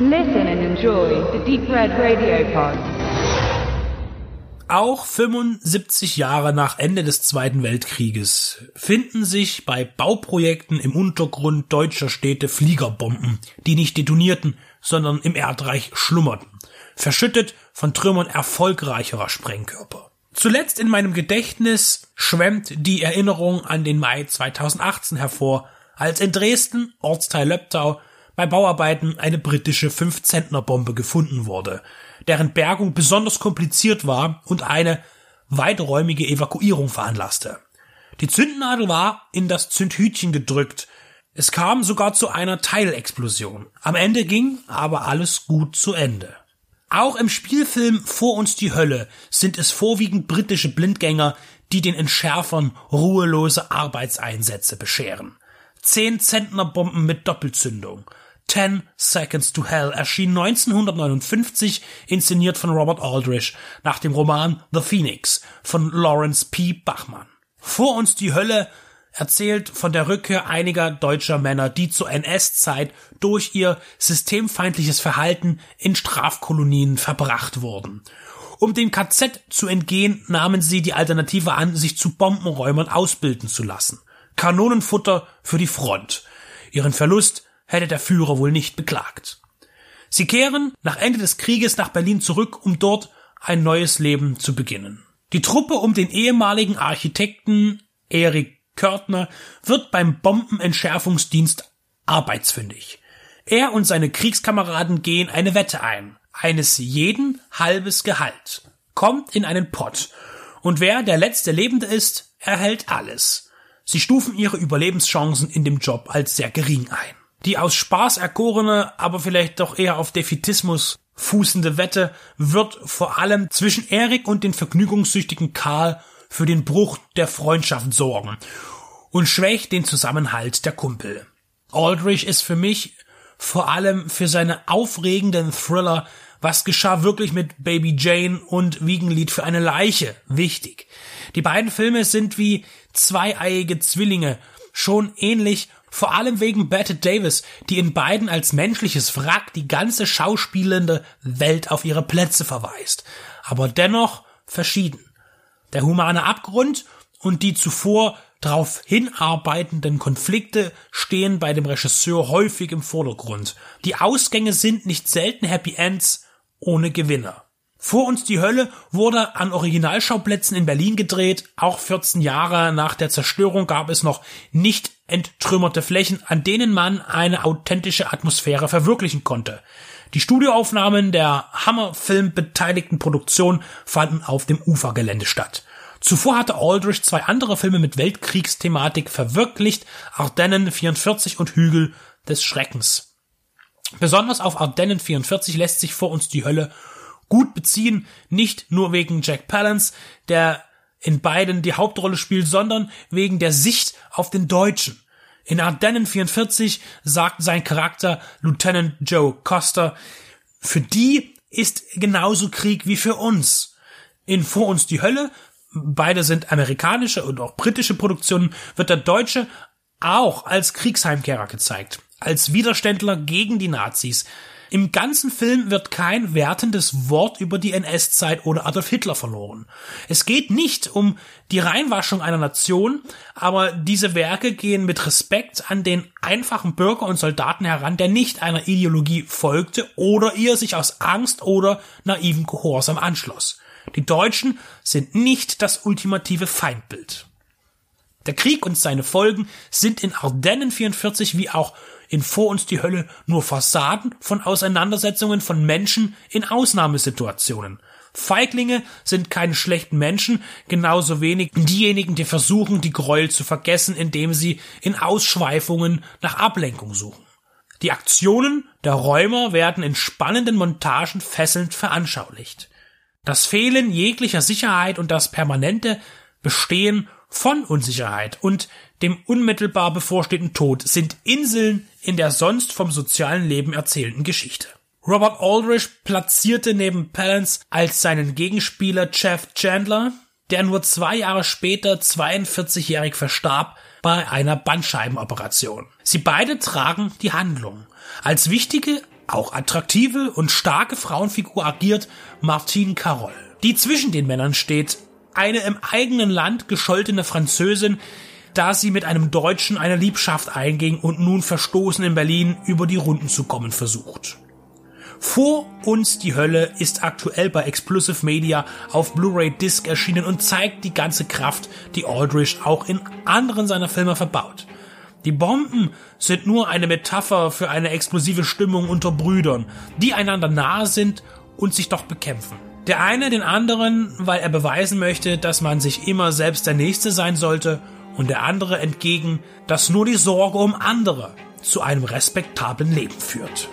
Listen and enjoy the Deep Red Radio Pod. Auch 75 Jahre nach Ende des Zweiten Weltkrieges finden sich bei Bauprojekten im Untergrund deutscher Städte Fliegerbomben, die nicht detonierten, sondern im Erdreich schlummerten, verschüttet von Trümmern erfolgreicherer Sprengkörper. Zuletzt in meinem Gedächtnis schwemmt die Erinnerung an den Mai 2018 hervor, als in Dresden, Ortsteil Löbtau, bei Bauarbeiten eine britische Fünf-Zentner-Bombe gefunden wurde, deren Bergung besonders kompliziert war und eine weiträumige Evakuierung veranlasste. Die Zündnadel war in das Zündhütchen gedrückt. Es kam sogar zu einer Teilexplosion. Am Ende ging aber alles gut zu Ende. Auch im Spielfilm Vor uns die Hölle sind es vorwiegend britische Blindgänger, die den Entschärfern ruhelose Arbeitseinsätze bescheren. Zehn Zentner Bomben mit Doppelzündung. Ten Seconds to Hell erschien 1959, inszeniert von Robert Aldrich, nach dem Roman The Phoenix von Lawrence P. Bachmann. Vor uns die Hölle erzählt von der Rückkehr einiger deutscher Männer, die zur NS-Zeit durch ihr systemfeindliches Verhalten in Strafkolonien verbracht wurden. Um dem KZ zu entgehen, nahmen sie die Alternative an, sich zu Bombenräumern ausbilden zu lassen. Kanonenfutter für die Front. Ihren Verlust hätte der Führer wohl nicht beklagt. Sie kehren nach Ende des Krieges nach Berlin zurück, um dort ein neues Leben zu beginnen. Die Truppe um den ehemaligen Architekten Erik Körtner wird beim Bombenentschärfungsdienst arbeitsfündig. Er und seine Kriegskameraden gehen eine Wette ein. Eines jeden halbes Gehalt. Kommt in einen Pott. Und wer der letzte Lebende ist, erhält alles. Sie stufen ihre Überlebenschancen in dem Job als sehr gering ein. Die aus Spaß erkorene, aber vielleicht doch eher auf Defitismus fußende Wette wird vor allem zwischen Erik und den vergnügungssüchtigen Karl für den Bruch der Freundschaft sorgen und schwächt den Zusammenhalt der Kumpel. Aldrich ist für mich vor allem für seine aufregenden Thriller Was geschah wirklich mit Baby Jane und Wiegenlied für eine Leiche wichtig. Die beiden Filme sind wie zweieiige Zwillinge, schon ähnlich, vor allem wegen Bette Davis, die in beiden als menschliches Wrack die ganze schauspielende Welt auf ihre Plätze verweist, aber dennoch verschieden. Der humane Abgrund und die zuvor darauf hinarbeitenden Konflikte stehen bei dem Regisseur häufig im Vordergrund. Die Ausgänge sind nicht selten Happy Ends ohne Gewinner. Vor uns die Hölle wurde an Originalschauplätzen in Berlin gedreht. Auch 14 Jahre nach der Zerstörung gab es noch nicht enttrümmerte Flächen, an denen man eine authentische Atmosphäre verwirklichen konnte. Die Studioaufnahmen der Hammerfilm beteiligten Produktion fanden auf dem Ufergelände statt. Zuvor hatte Aldrich zwei andere Filme mit Weltkriegsthematik verwirklicht, Ardennen 44 und Hügel des Schreckens. Besonders auf Ardennen 44 lässt sich vor uns die Hölle gut beziehen, nicht nur wegen Jack Palance, der in beiden die Hauptrolle spielt, sondern wegen der Sicht auf den Deutschen. In Ardennen 44 sagt sein Charakter Lieutenant Joe Coster, für die ist genauso Krieg wie für uns. In Vor uns die Hölle, beide sind amerikanische und auch britische Produktionen, wird der Deutsche auch als Kriegsheimkehrer gezeigt, als Widerständler gegen die Nazis, im ganzen Film wird kein wertendes Wort über die NS-Zeit oder Adolf Hitler verloren. Es geht nicht um die Reinwaschung einer Nation, aber diese Werke gehen mit Respekt an den einfachen Bürger und Soldaten heran, der nicht einer Ideologie folgte oder ihr sich aus Angst oder naiven Gehorsam anschloss. Die Deutschen sind nicht das ultimative Feindbild. Der Krieg und seine Folgen sind in Ardennen 44 wie auch in Vor uns die Hölle nur Fassaden von Auseinandersetzungen von Menschen in Ausnahmesituationen. Feiglinge sind keine schlechten Menschen, genauso wenig diejenigen, die versuchen, die Gräuel zu vergessen, indem sie in Ausschweifungen nach Ablenkung suchen. Die Aktionen der Räumer werden in spannenden Montagen fesselnd veranschaulicht. Das Fehlen jeglicher Sicherheit und das permanente Bestehen von Unsicherheit und dem unmittelbar bevorstehenden Tod sind Inseln in der sonst vom sozialen Leben erzählten Geschichte. Robert Aldrich platzierte neben Palance als seinen Gegenspieler Jeff Chandler, der nur zwei Jahre später 42-jährig verstarb bei einer Bandscheibenoperation. Sie beide tragen die Handlung. Als wichtige auch attraktive und starke Frauenfigur agiert Martine Carol, die zwischen den Männern steht, eine im eigenen Land gescholtene Französin, da sie mit einem Deutschen eine Liebschaft einging und nun verstoßen in Berlin über die Runden zu kommen versucht. Vor uns die Hölle ist aktuell bei Exclusive Media auf Blu-ray Disc erschienen und zeigt die ganze Kraft, die Aldrich auch in anderen seiner Filme verbaut. Die Bomben sind nur eine Metapher für eine explosive Stimmung unter Brüdern, die einander nahe sind und sich doch bekämpfen. Der eine den anderen, weil er beweisen möchte, dass man sich immer selbst der Nächste sein sollte, und der andere entgegen, dass nur die Sorge um andere zu einem respektablen Leben führt.